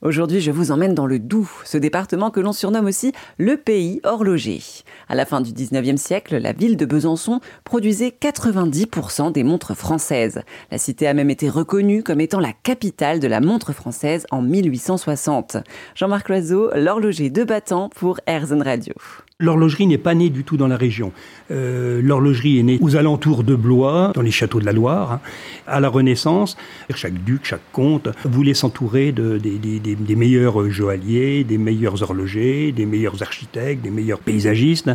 Aujourd'hui, je vous emmène dans le Doubs, ce département que l'on surnomme aussi le pays horloger. À la fin du 19e siècle, la ville de Besançon produisait 90% des montres françaises. La cité a même été reconnue comme étant la capitale de la montre française en 1860. Jean-Marc Loiseau, l'horloger de Battant pour Airzen Radio. L'horlogerie n'est pas née du tout dans la région. Euh, l'horlogerie est née aux alentours de Blois, dans les châteaux de la Loire. Hein. À la Renaissance, chaque duc, chaque comte voulait s'entourer de, des meilleurs joailliers, des meilleurs horlogers, des meilleurs architectes, des meilleurs paysagistes.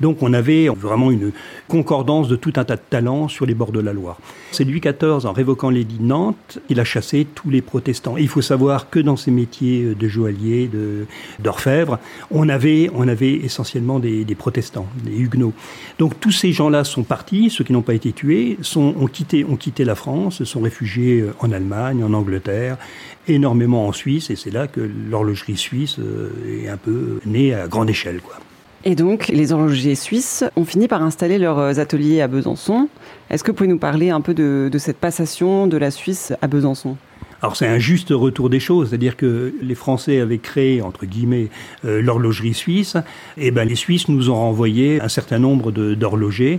Donc on avait vraiment une concordance de tout un tas de talents sur les bords de la Loire. C'est Louis XIV, en révoquant l'édit de Nantes, il a chassé tous les protestants. il faut savoir que dans ces métiers de joaillier, d'orfèvre, on avait, on avait essentiellement des, protestants, des huguenots. Donc tous ces gens-là sont partis, ceux qui n'ont pas été tués, ont, quitté, ont quitté la France, sont réfugiés euh, en Allemagne, en Angleterre, énormément en Suisse, et c'est là que l'horlogerie suisse euh, est un peu née à grande échelle. Quoi. Et donc, les horlogers suisses ont fini par installer leurs ateliers à Besançon. Est-ce que vous pouvez nous parler un peu de, de cette passation de la Suisse à Besançon? Alors c'est un juste retour des choses, c'est-à-dire que les Français avaient créé entre guillemets euh, l'horlogerie suisse, et ben les Suisses nous ont renvoyé un certain nombre d'horlogers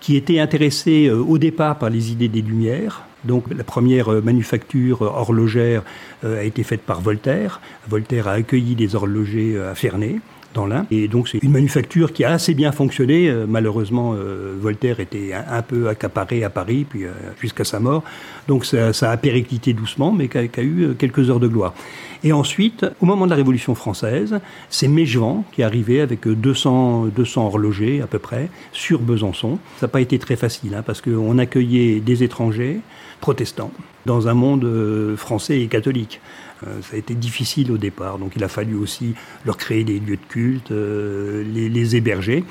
qui étaient intéressés euh, au départ par les idées des Lumières. Donc la première euh, manufacture horlogère a été faite par Voltaire. Voltaire a accueilli des horlogers à Ferney dans. Et donc c'est une manufacture qui a assez bien fonctionné. Euh, malheureusement, euh, Voltaire était un, peu accaparé à Paris, puis euh, jusqu'à sa mort. Donc ça, a périclité doucement, mais qui a, eu quelques heures de gloire. Et ensuite, au moment de la Révolution française, c'est Mégevant qui est arrivé avec 200, 200 horlogers à peu près sur Besançon. Ça n'a pas été très facile, hein, parce qu'on accueillait des étrangers protestants dans un monde français et catholique. Euh, ça a été difficile au départ, donc il a fallu aussi leur créer des lieux de culte, euh, les, héberger.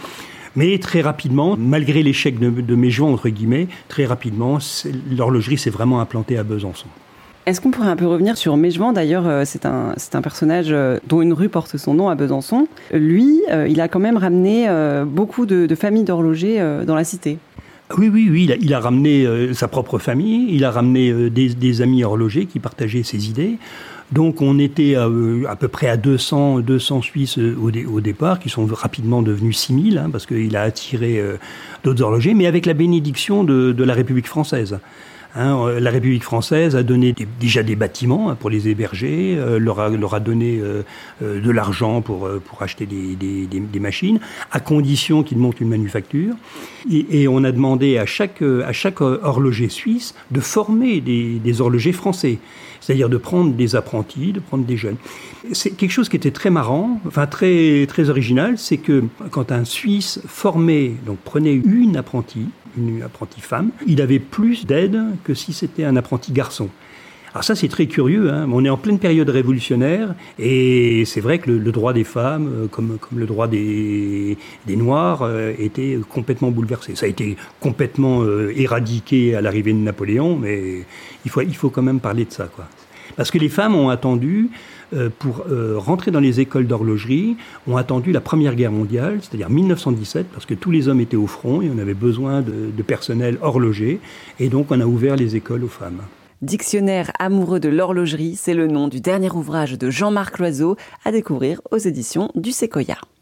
Mais très rapidement, malgré l'échec de, de mes joints, entre guillemets, très rapidement, l'horlogerie s'est vraiment implantée à Besançon. Est-ce qu'on pourrait un peu revenir sur Mégevant D'ailleurs, euh, c'est un, un personnage dont une rue porte son nom à Besançon. Lui, il a quand même ramené beaucoup de, familles d'horlogers dans la cité. Oui, oui, oui, il a, ramené sa propre famille, il a ramené des, des, amis horlogers qui partageaient ses idées. Donc on était à, euh, à peu près à 200, 200 Suisses euh, au, départ, qui sont rapidement devenus 6000, hein, parce qu'il a attiré euh, d'autres horlogers, mais avec la bénédiction de la République française. Hein, euh, la République française a donné déjà des bâtiments hein, pour les héberger, euh, leur, a, donné euh, de l'argent pour, pour acheter des, des, des, machines, à condition qu'ils montent une manufacture. Et, et, on a demandé à chaque, à chaque horloger suisse de former des, des horlogers français, c'est-à-dire de prendre des apprentis, de prendre des jeunes. C'est quelque chose qui était très marrant, enfin très, très original, c'est que quand un Suisse formait, donc prenait une apprentie, une apprentie femme, il avait plus d'aide que si c'était un apprenti garçon. Alors ça, c'est très curieux. Hein. On est en pleine période révolutionnaire et c'est vrai que le, droit des femmes, euh, comme, comme le droit des, des Noirs, euh, était complètement bouleversé. Ça a été complètement euh, éradiqué à l'arrivée de Napoléon, mais il faut, il faut quand même parler de ça. Quoi. Parce que les femmes ont attendu, pour rentrer dans les écoles d'horlogerie, ont attendu la Première Guerre mondiale, c'est-à-dire 1917, parce que tous les hommes étaient au front et on avait besoin de, de personnel horloger, et donc on a ouvert les écoles aux femmes. Dictionnaire amoureux de l'horlogerie, c'est le nom du dernier ouvrage de Jean-Marc Loiseau à découvrir aux éditions du Séquoia.